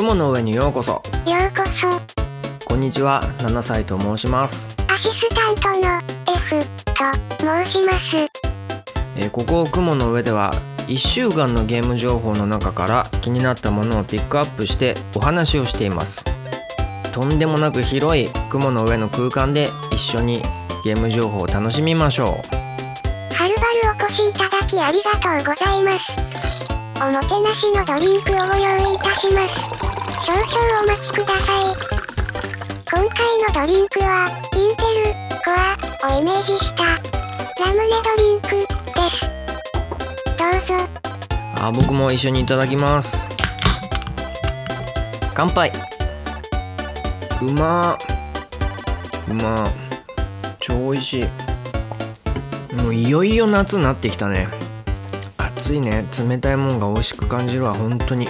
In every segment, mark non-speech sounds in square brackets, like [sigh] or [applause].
雲の上にようこそ。ようこそ。こんにちは7歳と申します、アシスタントの F と申します。えーここ雲の上では1週間のゲーム情報の中から気になったものをピックアップしてお話をしています。とんでもなく広い雲の上の空間で一緒にゲーム情報を楽しみましょう。はるばるお越しいただきありがとうございます。おもてなしのドリンクをご用意いたします少々お待ちください。今回のドリンクはインテルコアをイメージしたラムネドリンクです。どうぞ。あ僕も一緒にいただきます。乾杯。うま。ーうま。ー超美味しい。もういよいよ夏になってきたね。暑いね。冷たいもんが美味しく感じるわ本当に。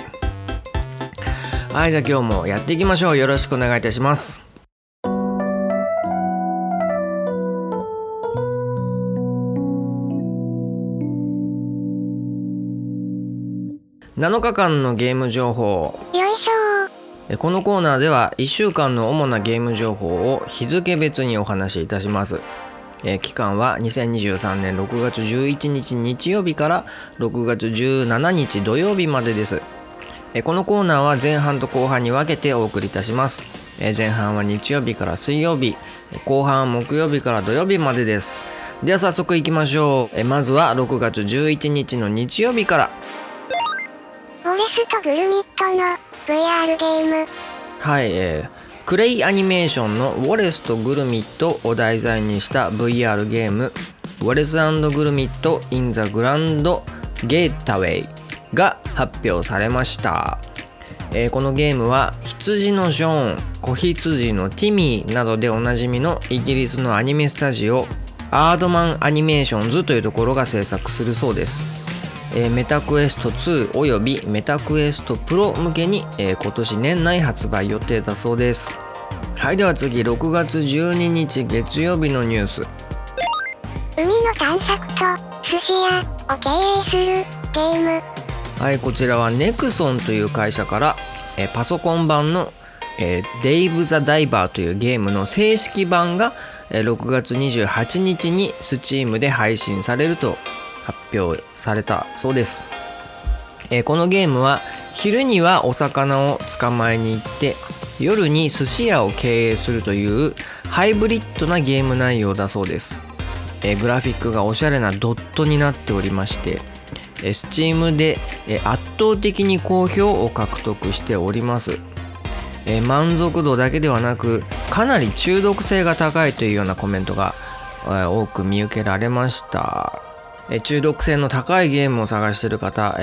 はいじゃあ今日もやっていきましょう。よろしくお願いいたします。7日間のゲーム情報。よいしょ。えこのコーナーでは1週間の主なゲーム情報を日付別にお話しいたします。えー期間は2023年6月11日日曜日から6月17日土曜日までですえーこのコーナーは前半と後半に分けてお送りいたします。えー前半は日曜日から水曜日えー後半は木曜日から土曜日までです。では早速いきましょう。えーまずは6月11日の日曜日から。ウォレスとグルミットの VR ゲーム。はい、えークレイアニメーションのウォレスとグルミットを題材にした VR ゲーム。ウォレスグルミット in the Grand Getaway が発表されました、えーこのゲームは羊のショーン子羊のティミーなどでおなじみのイギリスのアニメスタジオアードマンアニメーションズというところが制作するそうです。えーメタクエスト2およびメタクエストプロ向けに、えー今年年内発売予定だそうです。はいでは次6月12日月曜日のニュース。海の探索と寿司屋を経営するゲームはいこちらはネクソンという会社から、えパソコン版の、えデイブ・ザ・ダイバーというゲームの正式版が、え6月28日に Steam で配信されると発表されたそうです、えこのゲームは昼にはお魚を捕まえに行って夜に寿司屋を経営するというハイブリッドなゲーム内容だそうです、えグラフィックがおしゃれなドットになっておりまして Steam で圧倒的に好評を獲得しております。満足度だけではなくかなり中毒性が高いというようなコメントが多く見受けられました。中毒性の高いゲームを探してる方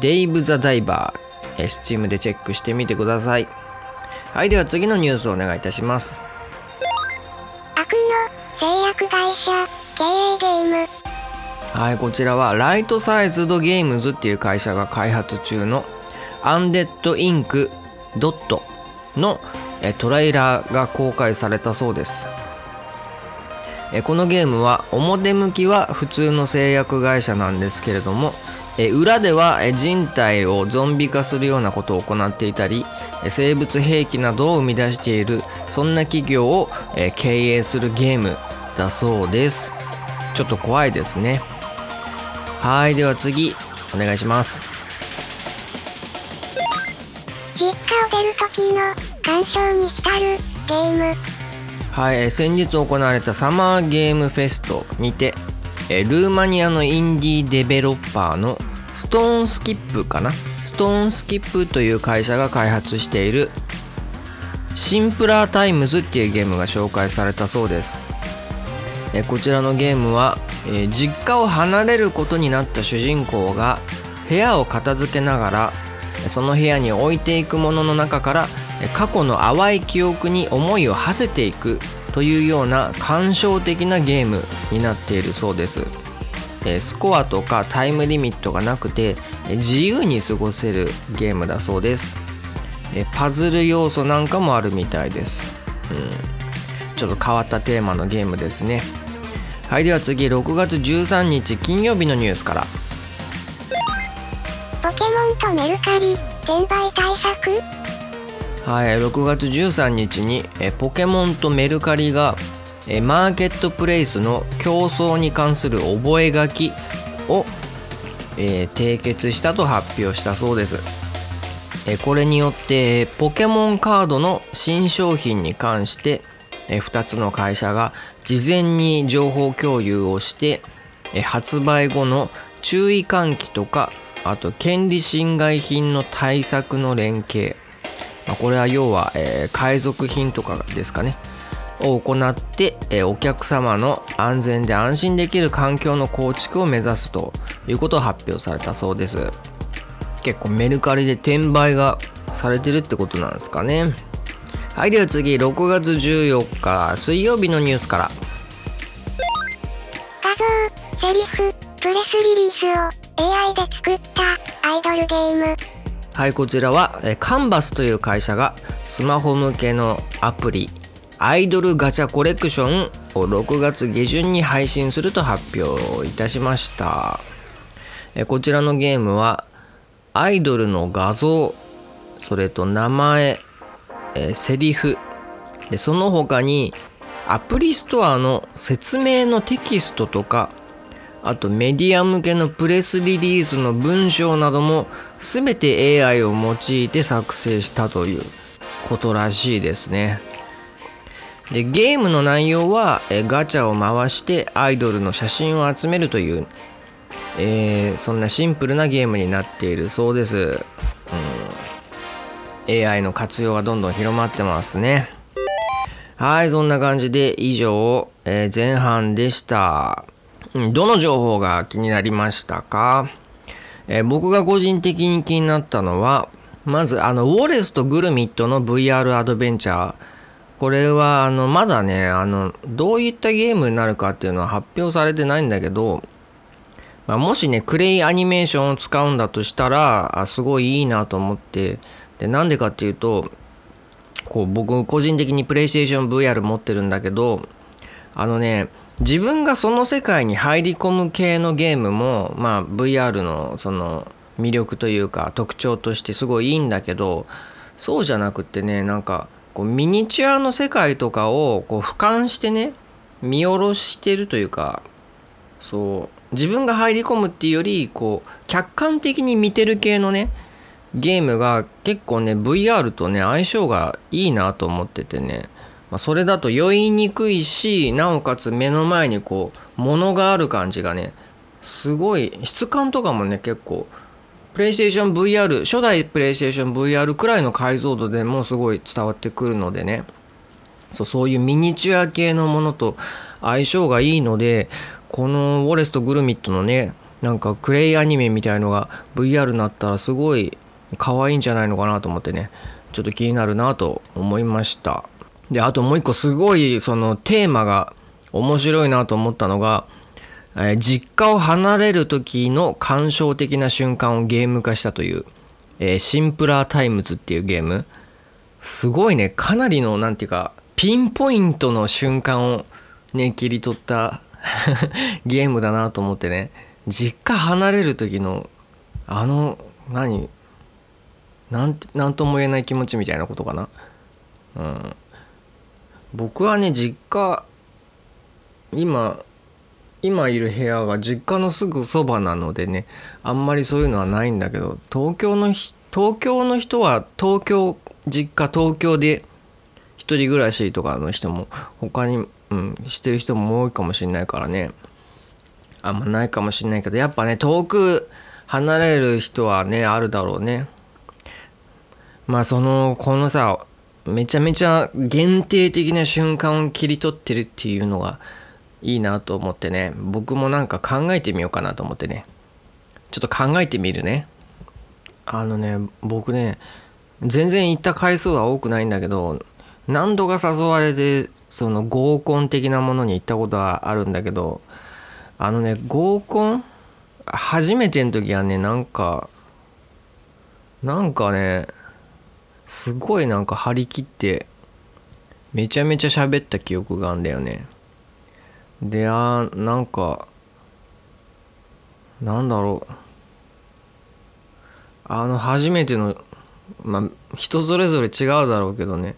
デイブ・ザ・ダイバーえー Steam でチェックしてみてください。はいでは次のニュースをお願いいたします。悪の製薬会社経営ゲーム。はいこちらはライトサイズドゲームズっていう会社が開発中のアンデッドインクドットのえトレーラーが公開されたそうです。えこのゲームは表向きは普通の製薬会社なんですけれどもえ裏では人体をゾンビ化するようなことを行っていたり生物兵器などを生み出しているそんな企業を経営するゲームだそうです。ちょっと怖いですね。はいでは次お願いします。実家を出る時の鑑賞に浸るゲーム。はい、えー先日行われたサマーゲームフェストにて、えールーマニアのインディーデベロッパーのストーンスキップかな？ストーンスキップという会社が開発している Simpler Times っていうゲームが紹介されたそうです。えーこちらのゲームは、えー実家を離れることになった主人公が部屋を片付けながらその部屋に置いていくものの中から過去の淡い記憶に思いを馳せていくというような感傷的なゲームになっているそうです。えスコアとかタイムリミットがなくて自由に過ごせるゲームだそうです。えパズル要素なんかもあるみたいです、うん、ちょっと変わったテーマのゲームですね。はいでは次6月13日金曜日のニュースからポケモンとメルカリ転売対策？はい、6月13日にえポケモンとメルカリがえマーケットプレイスの競争に関する覚書を、えー締結したと発表したそうです。えこれによってポケモンカードの新商品に関してえ2つの会社が事前に情報共有をして発売後の注意喚起とかあと権利侵害品の対策の連携。まあこれは要は、え海賊品とかですかね。を行って、えお客様の安全で安心できる環境の構築を目指すということを発表されたそうです。結構メルカリで転売がされてるってことなんですかね。はいでは次6月14日水曜日のニュースから画像、セリフ、プレスリリースを AI で作ったアイドルゲーム。はいこちらはえーカンバスという会社がスマホ向けのアプリアイドルガチャコレクションを6月下旬に配信すると発表いたしましたえーこちらのゲームはアイドルの画像それと名前、えーセリフでその他にアプリストアの説明のテキストとかあとメディア向けのプレスリリースの文章なども全て AI を用いて作成したということらしいですね。でゲームの内容はえガチャを回してアイドルの写真を集めるという、えーそんなシンプルなゲームになっているそうです。AI の活用がどんどん広まってますね。はい、そんな感じで以上、えー前半でした。どの情報が気になりましたか、えー僕が個人的に気になったのは、まず、あの、ウォレスとグルミットの VR アドベンチャー。これは、あの、まだね、あの、どういったゲームになるかっていうのは発表されてないんだけど、まあ、もしね、クレイアニメーションを使うんだとしたら、あすごいいいなと思って、で、なんでかっていうと、こう僕個人的にプレイステーション VR 持ってるんだけどあのね自分がその世界に入り込む系のゲームもまあ VR のその魅力というか特徴としてすごいいいんだけどそうじゃなくってねなんかこうミニチュアの世界とかをこう俯瞰してね見下ろしてるというかそう自分が入り込むっていうよりこう客観的に見てる系のねゲームが結構ね VR とね相性がいいなと思っててね、まあ、それだと酔いにくいしなおかつ目の前にこう物がある感じがねすごい質感とかもね結構プレイステーション VR 初代プレイステーション VR くらいの解像度でもすごい伝わってくるのでね。そうそういうミニチュア系のものと相性がいいのでこのウォレスとグルミットのねなんかクレイアニメみたいのが VR になったらすごい可愛いんじゃないのかなと思ってね。ちょっと気になるなと思いました。であともう一個すごいそのテーマが面白いなと思ったのが、えー実家を離れる時の感傷的な瞬間をゲーム化したという、えー Simpler Times っていうゲーム。すごいね。かなりのなんていうかピンポイントの瞬間をね切り取った [laughs] ゲームだなと思ってね。実家離れる時のあの何？なんなんとも言えない気持ちみたいなことかな。うん。僕はね実家今今いる部屋が実家のすぐそばなのでねあんまりそういうのはないんだけど東京の東京の人は東京実家東京で一人暮らしとかの人も他に、うん、してる人も多いかもしれないからね。あんまないかもしれないけどやっぱね遠く離れる人はねあるだろうね。まあそのこのさめちゃめちゃ限定的な瞬間を切り取ってるっていうのがいいなと思ってね。僕もなんか考えてみようかなと思ってね。ちょっと考えてみるね。あのね僕ね全然行った回数は多くないんだけど何度か誘われてその合コン的なものに行ったことはあるんだけどあのね合コン初めての時はねなんかなんかねすごいなんか張り切ってめちゃめちゃ喋った記憶があんだよね。であーなんかなんだろう。あの初めてのまあ人それぞれ違うだろうけどね。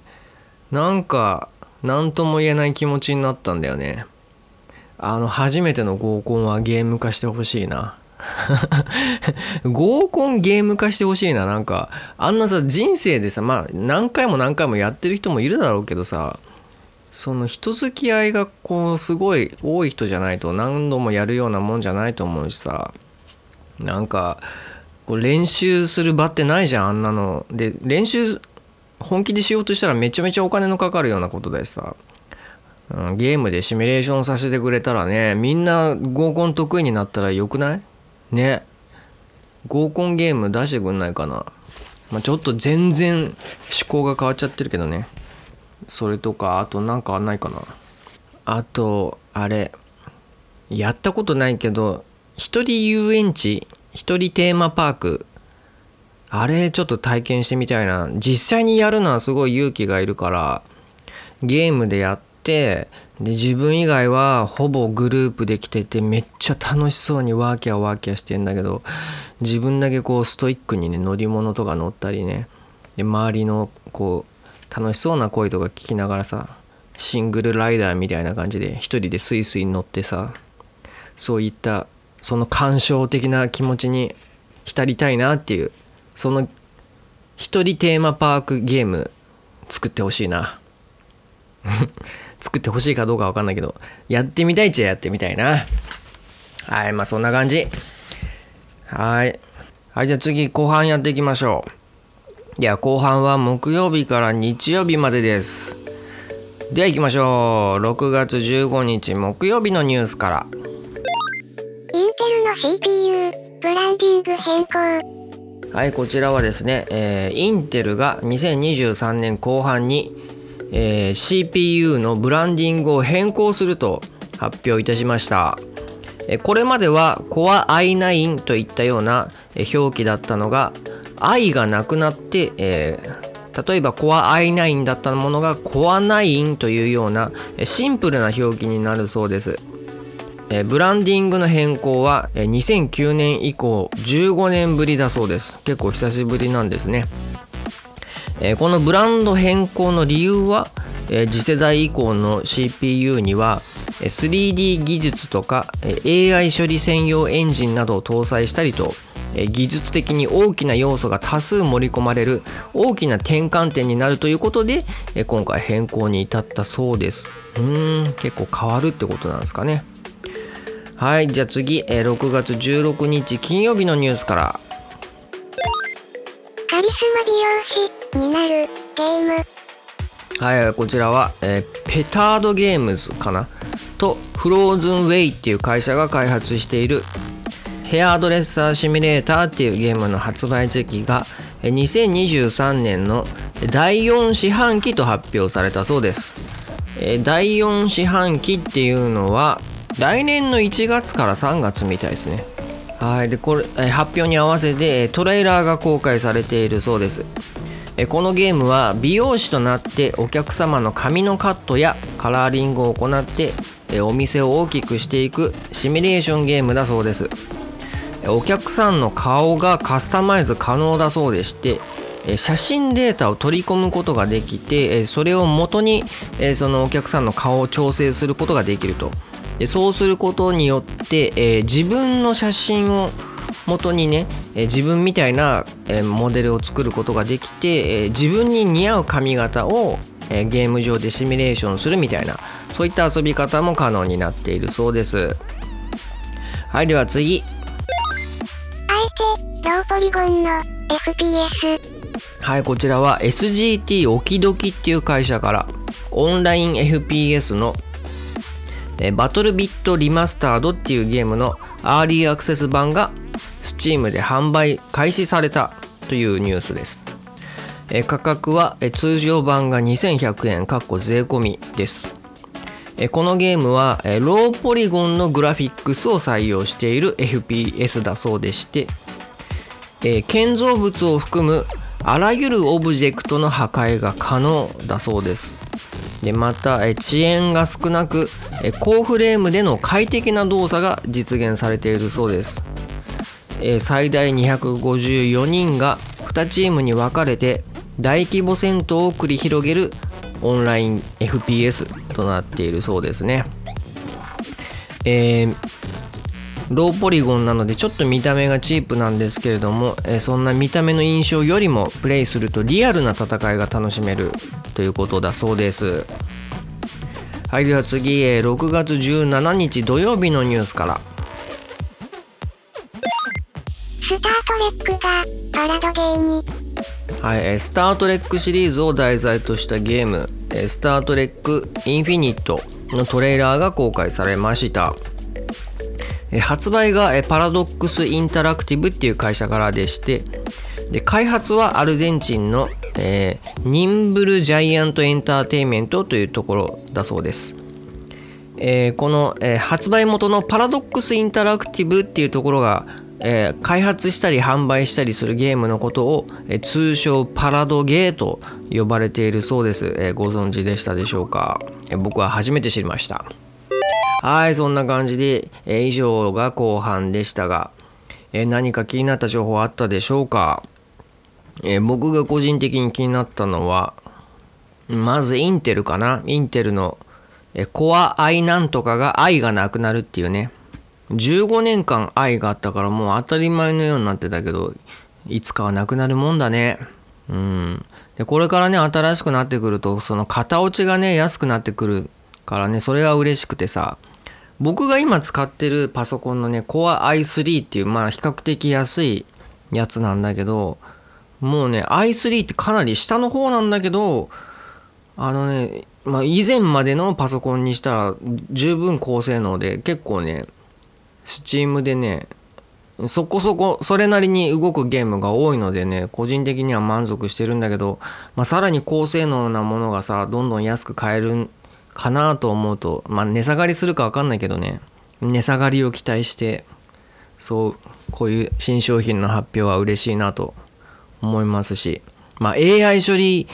なんか何とも言えない気持ちになったんだよね。あの初めての合コンはゲーム化してほしいな。[laughs] 合コンゲーム化してほしいな。なんかあんなさ人生でさまあ何回も何回もやってる人もいるだろうけどさその人付き合いがこうすごい多い人じゃないと何度もやるようなもんじゃないと思うしさ。なんかこう練習する場ってないじゃんあんなの。で練習本気でしようとしたらめちゃめちゃお金のかかるようなことだしさ、ゲームでシミュレーションさせてくれたらねみんな合コン得意になったらよくない？ね。合コンゲーム出してくんないかな、まあ、ちょっと全然思考が変わっちゃってるけどね。それとかあとなんかないかな。あとあれ。やったことないけど一人遊園地一人テーマパーク。あれちょっと体験してみたいな。実際にやるのはすごい勇気がいるからゲームでやってで自分以外はほぼグループで来ててめっちゃ楽しそうにワーキャーワーキャーしてんだけど自分だけこうストイックにね乗り物とか乗ったりねで周りのこう楽しそうな声とか聞きながらさシングルライダーみたいな感じで一人でスイスイ乗ってさそういったその感傷的な気持ちに浸りたいなっていうその一人テーマパークゲーム作ってほしいな。作ってほしいかどうかわかんないけどやってみたいっちゃやってみたいな。はいまあそんな感じ。はい。はいじゃあ次後半やっていきましょう。では後半は木曜日から日曜日までです。では行きましょう。6月15日木曜日のニュースから。インテルの CPU ブランディング変更。はいこちらはですね、えー、インテルが2023年後半に、えー、CPU のブランディングを変更すると発表いたしました、これまでは Core i9 といったような表記だったのが i がなくなって、えー、例えば Core i9 だったものが Core 9というようなシンプルな表記になるそうです。ブランディングの変更は、2009年以降15年ぶりだそうです。結構久しぶりなんですね、えこのブランド変更の理由は、え次世代以降の CPU には 3D 技術とか AI 処理専用エンジンなどを搭載したりと技術的に大きな要素が多数盛り込まれる大きな転換点になるということで今回変更に至ったそうです。うん結構変わるってことなんですかね。はいじゃあ次、6月16日金曜日のニュースから。カリスマ美容師。になるゲーム。はいこちらは、えー、ペタードゲームズかな？とフローズンウェイっていう会社が開発しているヘアドレッサーシミュレーターっていうゲームの発売時期が2023年の第4四半期と発表されたそうです。第4四半期っていうのは来年の1月から3月みたいですね。はいでこれ発表に合わせてトレーラーが公開されているそうです。このゲームは美容師となってお客様の髪のカットやカラーリングを行ってお店を大きくしていくシミュレーションゲームだそうです。お客さんの顔がカスタマイズ可能だそうでして写真データを取り込むことができてそれを元にそのお客さんの顔を調整することができると。そうすることによって、自分の写真を元にね、えー、自分みたいな、えー、モデルを作ることができて、えー、自分に似合う髪型を、えゲーム上でシミュレーションするみたいなそういった遊び方も可能になっているそうです。はいでは次。あえてローポリゴンの FPS はいこちらは SGT オキドキっていう会社からオンライン FPS のえバトルビットリマスタードっていうゲームのアーリーアクセス版が Steam で販売開始されたというニュースです。え価格はえ通常版が2100円かっこ税込みです。えこのゲームはえローポリゴンのグラフィックスを採用している FPS だそうでしてえ建造物を含むあらゆるオブジェクトの破壊が可能だそうです。でまた遅延が少なく高フレームでの快適な動作が実現されているそうです、え最大254人が2チームに分かれて大規模戦闘を繰り広げるオンライン FPS となっているそうですね。えー、ローポリゴンなのでちょっと見た目がチープなんですけれども、え、そんな見た目の印象よりもプレイするとリアルな戦いが楽しめるということだそうですはいでは次、えー、6月17日土曜日のニュースからレックがパラドゲーにはい、えスタートレックシリーズを題材としたゲーム「えスタートレックインフィニット」のトレーラーが公開されました。発売がパラドックスインタラクティブっていう会社からでしてで開発はアルゼンチンの、えー、ニンブルジャイアントエンターテインメントというところだそうです、えー、この、えー、発売元のパラドックスインタラクティブっていうところが、えー、開発したり販売したりするゲームのことを、えー、通称パラドゲーと呼ばれているそうです、えー、ご存知でしたでしょうか、え、僕は初めて知りましたはい、そんな感じで、え、以上が後半でしたが、え、何か気になった情報あったでしょうか、え、僕が個人的に気になったのは、まずインテルかな？インテルの、えコア愛なんとかが愛がなくなるっていうね。15年間愛があったからもう当たり前のようになってたけど、いつかはなくなるもんだね。うん。で、これからね、新しくなってくると、その型落ちがね、安くなってくるからね、それは嬉しくてさ、僕が今使ってるパソコンのね Core i3 っていうまあ比較的安いやつなんだけどもうね i3 ってかなり下の方なんだけどあのね、まあ、以前までのパソコンにしたら十分高性能で結構ね Steam でねそこそこそれなりに動くゲームが多いのでね個人的には満足してるんだけど、まあ、さらに高性能なものがさどんどん安く買えるかなと思うとまあ値下がりするか分かんないけどね値下がりを期待してそうこういう新商品の発表は嬉しいなと思いますしまあ AI 処理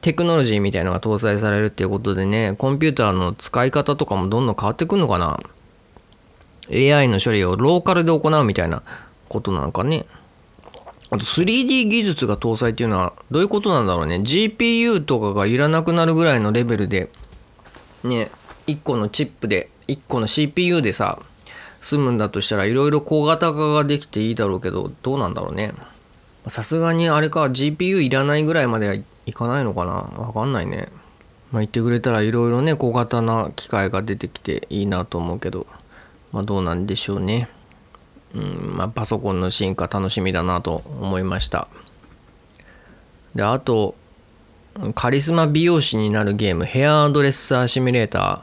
テクノロジーみたいのが搭載されるっていうことでねコンピューターの使い方とかもどんどん変わってくんのかな。AI の処理をローカルで行うみたいなことなのかね。あと 3D 技術が搭載っていうのはどういうことなんだろうね。GPU とかがいらなくなるぐらいのレベルでね1個のチップで1個の CPU でさ済むんだとしたらいろいろ小型化ができていいだろうけどどうなんだろうね。さすがにあれか GPU いらないぐらいまではいかないのかな。わかんないね。まあ言ってくれたらいろいろね小型な機械が出てきていいなと思うけど。まあどうなんでしょうね。うんまあパソコンの進化楽しみだなと思いました。であとカリスマ美容師になるゲームヘアドレッサーシミュレーター。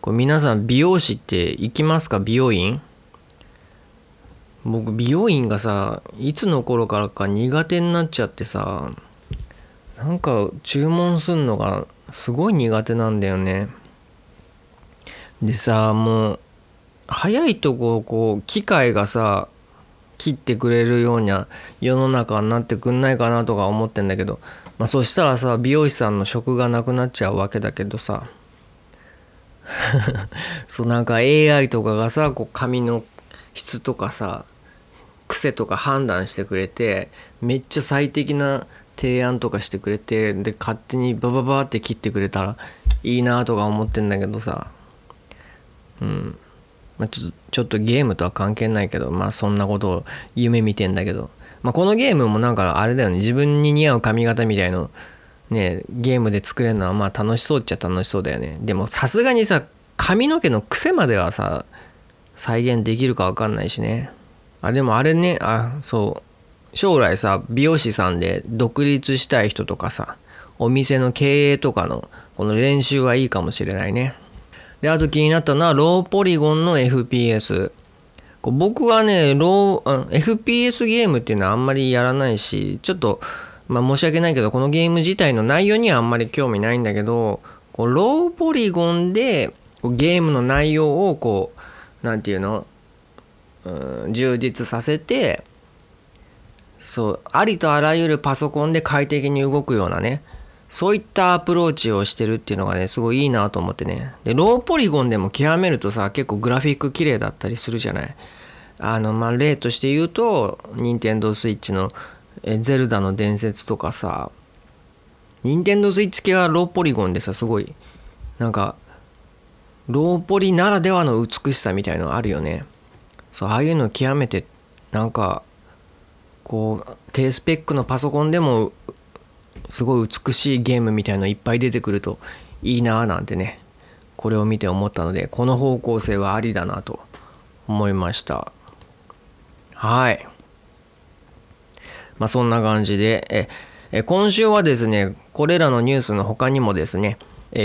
これ皆さん美容師って行きますか？美容院？僕美容院がさいつの頃からか苦手になっちゃってさなんか注文すんのがすごい苦手なんだよね。でさもう早いとここう機械がさ切ってくれるような世の中になってくんないかなとか思ってんだけどまあそしたらさ美容師さんの職がなくなっちゃうわけだけどさ。[laughs] そうなんか AI とかがさこう髪の質とかさ癖とか判断してくれてめっちゃ最適な提案とかしてくれてで勝手にバババって切ってくれたらいいなとか思ってんだけどさ。うん。まあ、ちょちょっとゲームとは関係ないけどまあそんなことを夢見てんだけど。まあ、このゲームもなんかあれだよね。自分に似合う髪型みたいのねゲームで作れるのはまあ楽しそうっちゃ楽しそうだよね。でもさすがにさ髪の毛の癖まではさ再現できるか分かんないしね。あでもあれねあそう。将来さ美容師さんで独立したい人とかさお店の経営とかのこの練習はいいかもしれないね。であと気になったのはローポリゴンの FPS 僕はねロー FPS ゲームっていうのはあんまりやらないしちょっと、まあ、申し訳ないけどこのゲーム自体の内容にはあんまり興味ないんだけどこうローポリゴンでゲームの内容をこう何て言うの、うん、充実させてそうありとあらゆるパソコンで快適に動くようなねそういったアプローチをしてるっていうのがねすごいいいなと思ってね。でローポリゴンでも極めるとさ結構グラフィック綺麗だったりするじゃない？あのまあ例として言うと任天堂 switch のえゼルダの伝説とかさ任天堂スイッチ系はローポリゴンでさすごいなんかローポリならではの美しさみたいのあるよね。そうああいうの極めてなんかこう低スペックのパソコンでもすごい美しいゲームみたいのいっぱい出てくるといいなーなんてねこれを見て思ったのでこの方向性はありだなと思いました。はい。まあそんな感じでえ今週はですねこれらのニュースの他にもですね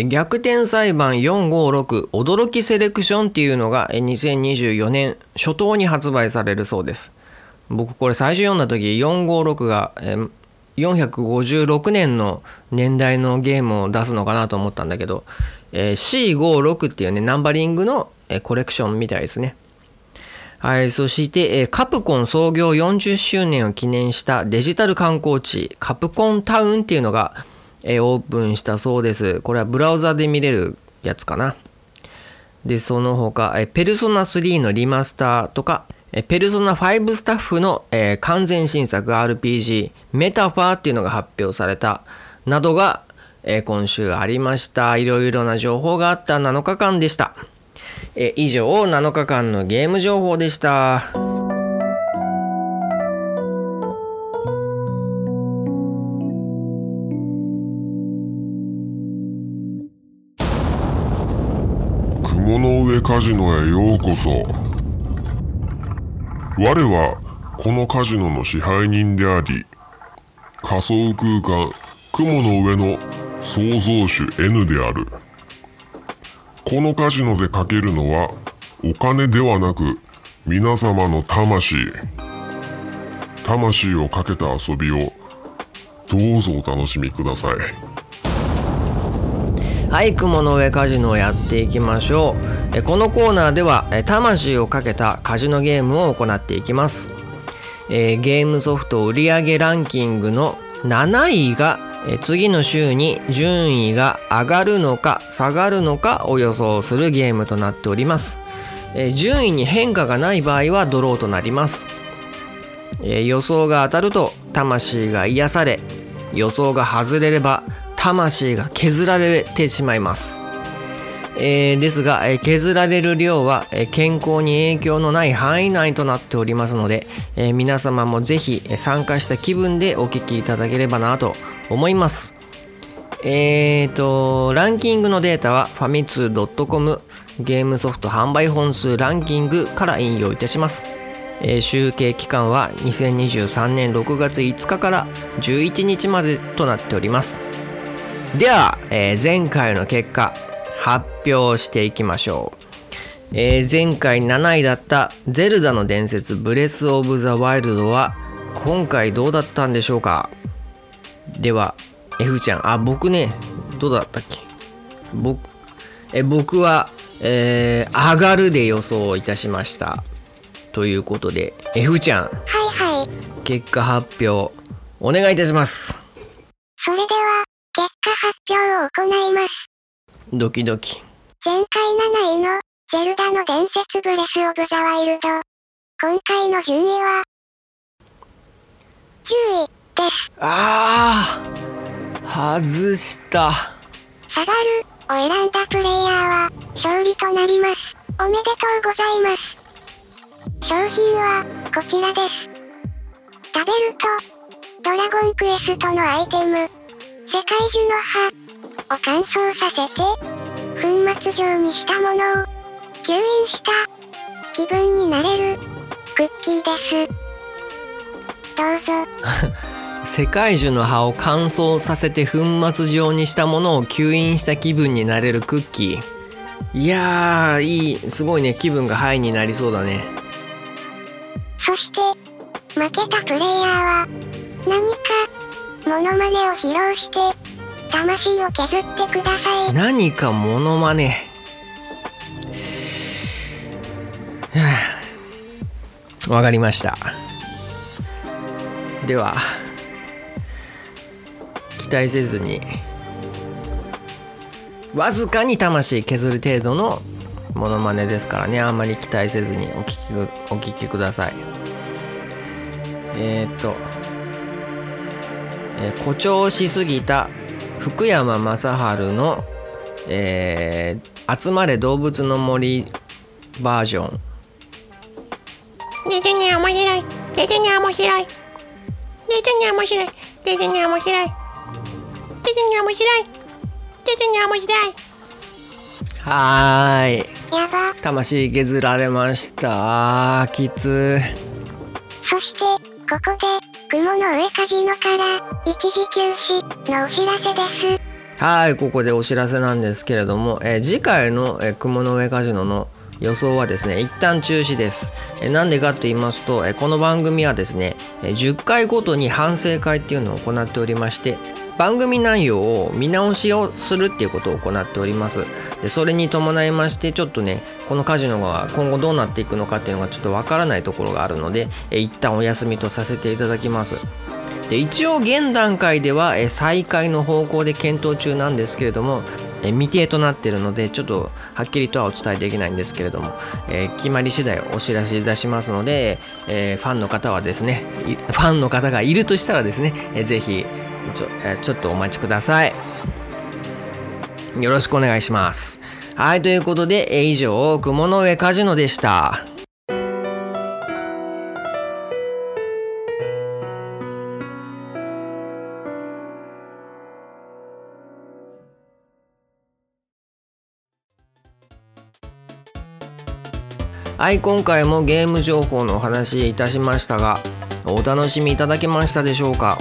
逆転裁判456驚きセレクションっていうのが2024年初頭に発売されるそうです。僕これ最初読んだ時456が456年の年代のゲームを出すのかなと思ったんだけどえ C56 っていうねナンバリングのえコレクションみたいですねはい、そしてえ、カプコン創業40周年を記念したデジタル観光地、カプコンタウンっていうのが、えオープンしたそうです。これはブラウザで見れるやつかな。で、その他、えペルソナ3のリマスターとか、ペルソナ5スタッフの、え完全新作 RPG、メタファーっていうのが発表されたなどが、え今週ありました。いろいろな情報があった7日間でした。え以上7日間のゲーム情報でした。雲の上カジノへようこそ我はこのカジノの支配人であり仮想空間雲の上の創造主 N である。このカジノでかけるのはお金ではなく皆様の魂。魂をかけた遊びをどうぞお楽しみください。はい雲の上カジノをやっていきましょう。このコーナーでは魂をかけたカジノゲームを行っていきます。ゲームソフト売上ランキングの7位が次の週に順位が上がるのか下がるのかを予想するゲームとなっております。順位に変化がない場合はドローとなります。予想が当たると魂が癒され予想が外れれば魂が削られてしまいます。えー、ですが、えー、削られる量は、えー、健康に影響のない範囲内となっておりますので、え皆様もぜひ参加した気分でお聞きいただければなと思います。えーと、ランキングのデータはファミツー .com ゲームソフト販売本数ランキングから引用いたします。えー、集計期間は2023年6月5日から11日までとなっております。では、えー、前回の結果発表していきましょう。えー、前回7位だった「ゼルダの伝説ブレス・オブ・ザ・ワイルド」は今回どうだったんでしょうか？では F ちゃん。あ僕ねどうだったっけ？僕え僕は、えー、上がるで予想いたしました。ということで F ちゃん。はいはい。結果発表お願いいたします。それでは結果発表を行いますドキドキ。前回7位のゼルダの伝説ブレスオブザワイルド。今回の順位は？10位です。ああ外した。下がるを選んだプレイヤーは勝利となります。おめでとうございます。商品はこちらです。食べるとドラゴンクエストのアイテム。世界樹の葉を乾燥させて粉末状にしたものを吸引した気分になれるクッキーです。どうぞ。[laughs] 世界樹の葉を乾燥させて粉末状にしたものを吸引した気分になれるクッキー。いやーいいすごいね。気分がハイになりそうだね。そして負けたプレイヤーは何かモノマネを披露して魂を削ってください。何かモノマネ。[sighs] わかりました。では期待せずにわずかに魂削る程度のモノマネですからね。あんまり期待せずにお聞きお聞きください。えっ、とえー誇張しすぎた福山雅治の、えー集まれ動物の森」バージョン。ディズニー面白い。ディズニー面白い。ディズニー面白い。ディズニー面白い。ディズニー面白い。ディズニー面白い。はーい。やば。魂削られました。きつそして、ここで、雲の上カジノから、一時休止のお知らせです。はいここでお知らせなんですけれども、えー次回の、えー雲の上カジノの予想はですね一旦中止です、えーなんでかと言いますと、えーこの番組はですね、えー10回ごとに反省会っていうのを行っておりまして番組内容を見直しをするっていうことを行っております。でそれに伴いましてちょっとねこのカジノが今後どうなっていくのかっていうのがちょっとわからないところがあるので、え一旦お休みとさせていただきます。で一応現段階ではえ再開の方向で検討中なんですけれどもえ未定となっているのでちょっとはっきりとはお伝えできないんですけれども、えー決まり次第お知らせいたしますので、えーファンの方はですねファンの方がいるとしたらですね、えーぜひちょ,、えちょっとお待ちください。よろしくお願いします。はいということで、え以上雲の上カジノでした。はい今回もゲーム情報のお話いたしましたがお楽しみいただけましたでしょうか、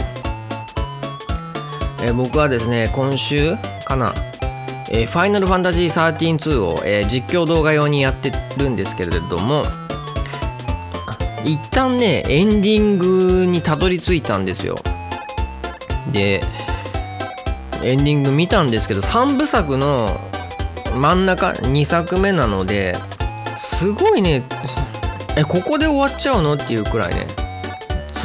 えー僕はですね今週かなえーファイナルファンタジー13 2を、えー実況動画用にやってるんですけれども一旦ねエンディングにたどり着いたんですよ。でエンディング見たんですけど3部作の真ん中2作目なのですごいねえここで終わっちゃうの？っていうくらいね。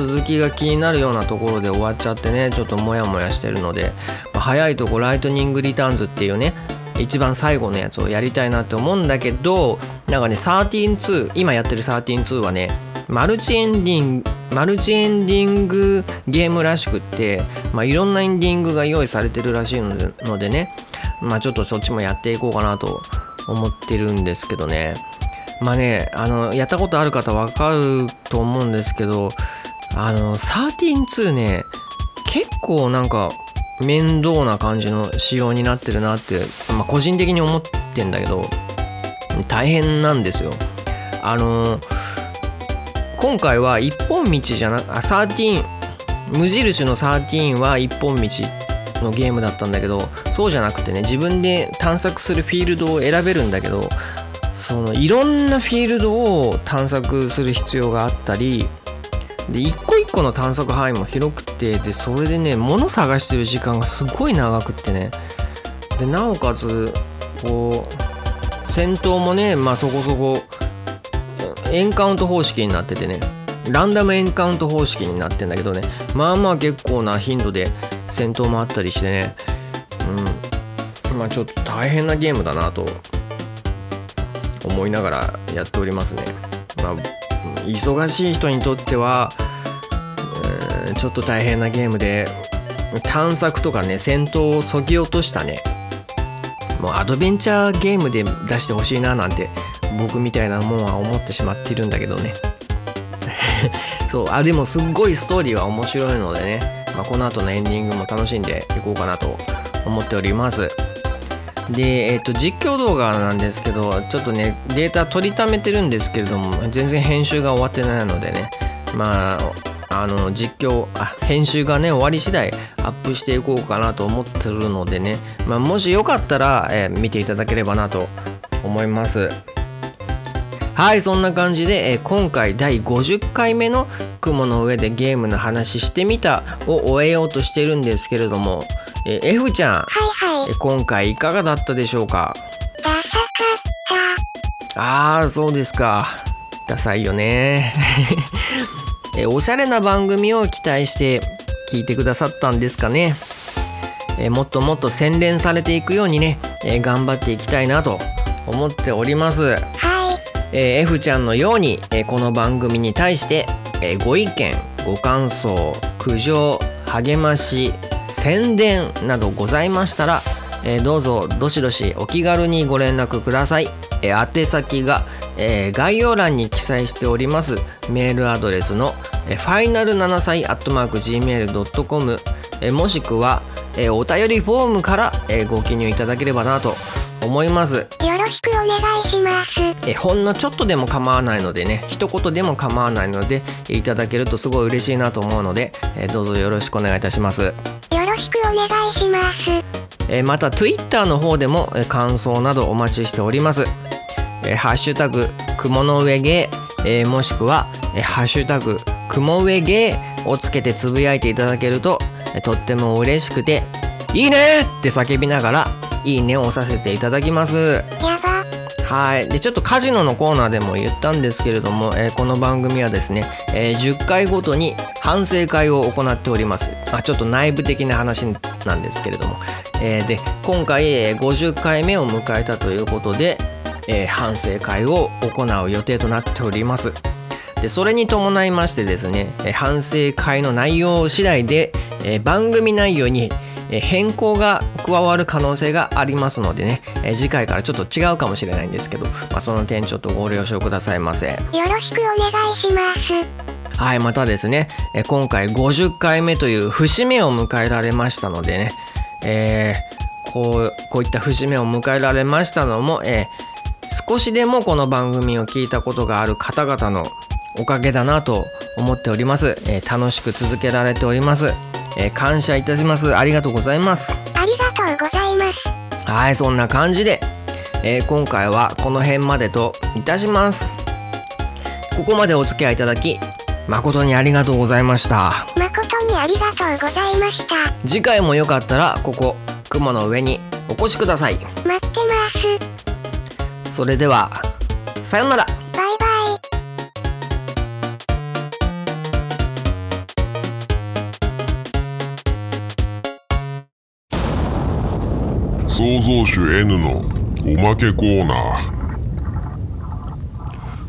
続きが気になるようなところで終わっちゃってねちょっとモヤモヤしてるので、まあ早いとこライトニングリターンズっていうね一番最後のやつをやりたいなって思うんだけどなんかね132今やってる132はねマルチエンディングマルチエンディングゲームらしくって、まあ、いろんなエンディングが用意されてるらしいのでねまあちょっとそっちもやっていこうかなと思ってるんですけどね。まあねあのやったことある方わかると思うんですけどあの132ね結構なんか面倒な感じの仕様になってるなって、まあ、個人的に思ってんだけど大変なんですよ。あの今回は一本道じゃなくあ13無印の13は一本道のゲームだったんだけどそうじゃなくてね自分で探索するフィールドを選べるんだけどそのいろんなフィールドを探索する必要があったりで一個一個の探索範囲も広くてでそれでね物探してる時間がすごい長くってね。でなおかつこう戦闘もねまあそこそこエンカウント方式になっててね。ランダムエンカウント方式になってんだけどね。まあまあ結構な頻度で戦闘もあったりしてね。うん。まあちょっと大変なゲームだなと思いながらやっておりますね。まあ忙しい人にとっては、ちょっと大変なゲームで探索とかね戦闘をそぎ落としたねもうアドベンチャーゲームで出してほしいななんて僕みたいなもんは思ってしまってるんだけどね。[laughs] そうあでもすっごいストーリーは面白いのでね、まあ、この後のエンディングも楽しんでいこうかなと思っております。で、えっと実況動画なんですけどちょっとねデータ取りためてるんですけれども全然編集が終わってないのでねまああの実況あ編集がね終わり次第アップしていこうかなと思ってるのでね、まあ、もしよかったら、えー見ていただければなと思います。はいそんな感じで、えー今回第50回目の「雲の上でゲームの話してみた」を終えようとしてるんですけれども、えー F ちゃんはいはいえ。今回いかがだったでしょうか？ダサかった。ああそうですかダサいよね [laughs] えおしゃれな番組を期待して聞いてくださったんですかねえもっともっと洗練されていくようにね、え頑張っていきたいなと思っております、はい。えー F ちゃんのように、えーこの番組に対して、えーご意見ご感想苦情励まし宣伝などございましたら、えーどうぞどしどしお気軽にご連絡ください、えー宛先が、えー概要欄に記載しておりますメールアドレスの、えー、ファイナル7歳アットマーク Gmail.com、えーもしくは、えーお便りフォームから、えーご記入いただければなと思います。よろしくお願いします。えほんのちょっとでも構わないのでね一言でも構わないのでえいただけるとすごい嬉しいなと思うので、えどうぞよろしくお願いいたします、くお願いします。えまた Twitter の方でもえ感想などお待ちしておりますえハッシュタグ雲の上芸、えーもしくはえハッシュタグ雲上芸をつけてつぶやいていただけるとえとっても嬉しくていいねって叫びながらいいねを押させていただきますやば。はい、でちょっとカジノのコーナーでも言ったんですけれども、えーこの番組はですね、えー10回ごとに反省会を行っております、まあ、ちょっと内部的な話なんですけれども、えーで今回、えー50回目を迎えたということで、えー反省会を行う予定となっております。でそれに伴いましてですねえ反省会の内容次第で、え番組内容に変更が加わる可能性がありますのでね、えー次回からちょっと違うかもしれないんですけど、まあ、その点ちょっとご了承くださいませ。よろしくお願いします。はいまたですねえー今回50回目という節目を迎えられましたのでね、えーこうこういった節目を迎えられましたのも、えー少しでもこの番組を聞いたことがある方々のおかげだなと思っております、えー楽しく続けられております、えー感謝いたします。ありがとうございますがとうございます。はいそんな感じで、えー今回はこの辺までといたしますここまでお付き合いいただき誠にありがとうございました誠にありがとうございました。次回もよかったらここ雲の上にお越しください待ってます。それではさようならバイバイ。創造主 N のおまけコーナー。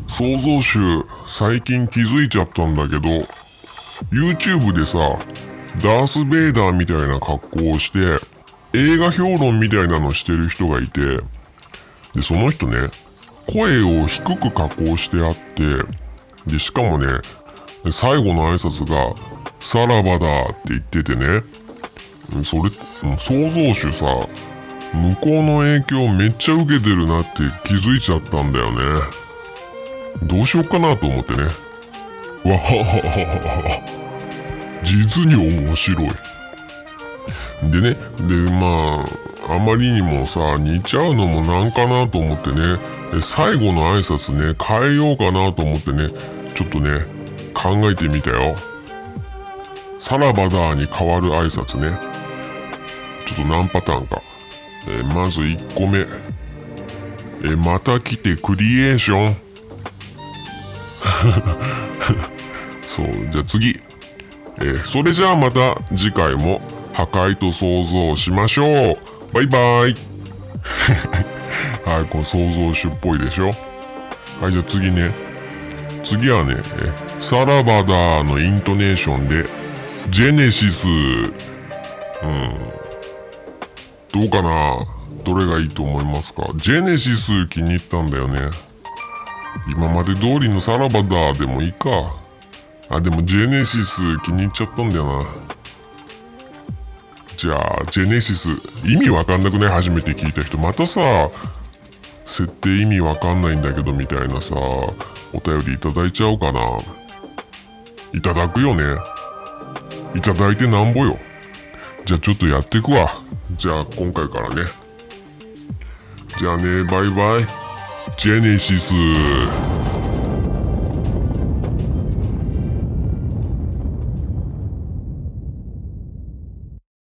創造主最近気づいちゃったんだけど YouTube でさダース・ベイダーみたいな格好をして映画評論みたいなのしてる人がいてでその人ね声を低く加工してあってでしかもね最後の挨拶が「さらばだ」って言っててね。それ創造主さ向こうの影響めっちゃ受けてるなって気づいちゃったんだよね。どうしよっかなと思ってね。わはははは実に面白い。でねでまああまりにもさ似ちゃうのもなんかなと思ってね。最後の挨拶ね変えようかなと思ってね。ちょっとね考えてみたよ。さらばだに変わる挨拶ね。ちょっと何パターンか。えまず1個目、えまた来てクリエーション。[laughs] そうじゃあ次、えそれじゃあまた次回も破壊と創造しましょう。バイバイ。[laughs] はいこれ創造主っぽいでしょ。はいじゃあ次ね。次はねえさらばだのイントネーションでジェネシス。どうかな？どれがいいと思いますか？ジェネシス気に入ったんだよね。今まで通りのさらばだでもいいか。あでもジェネシス気に入っちゃったんだよな。じゃあジェネシス意味わかんなくない初めて聞いた人。またさ設定意味わかんないんだけどみたいなさお便りいただいちゃおうかな。いただくよね。いただいてなんぼよ。じゃあちょっとやっていくわ。じゃあ今回からね。じゃあね、バイバイ。ジェネシス。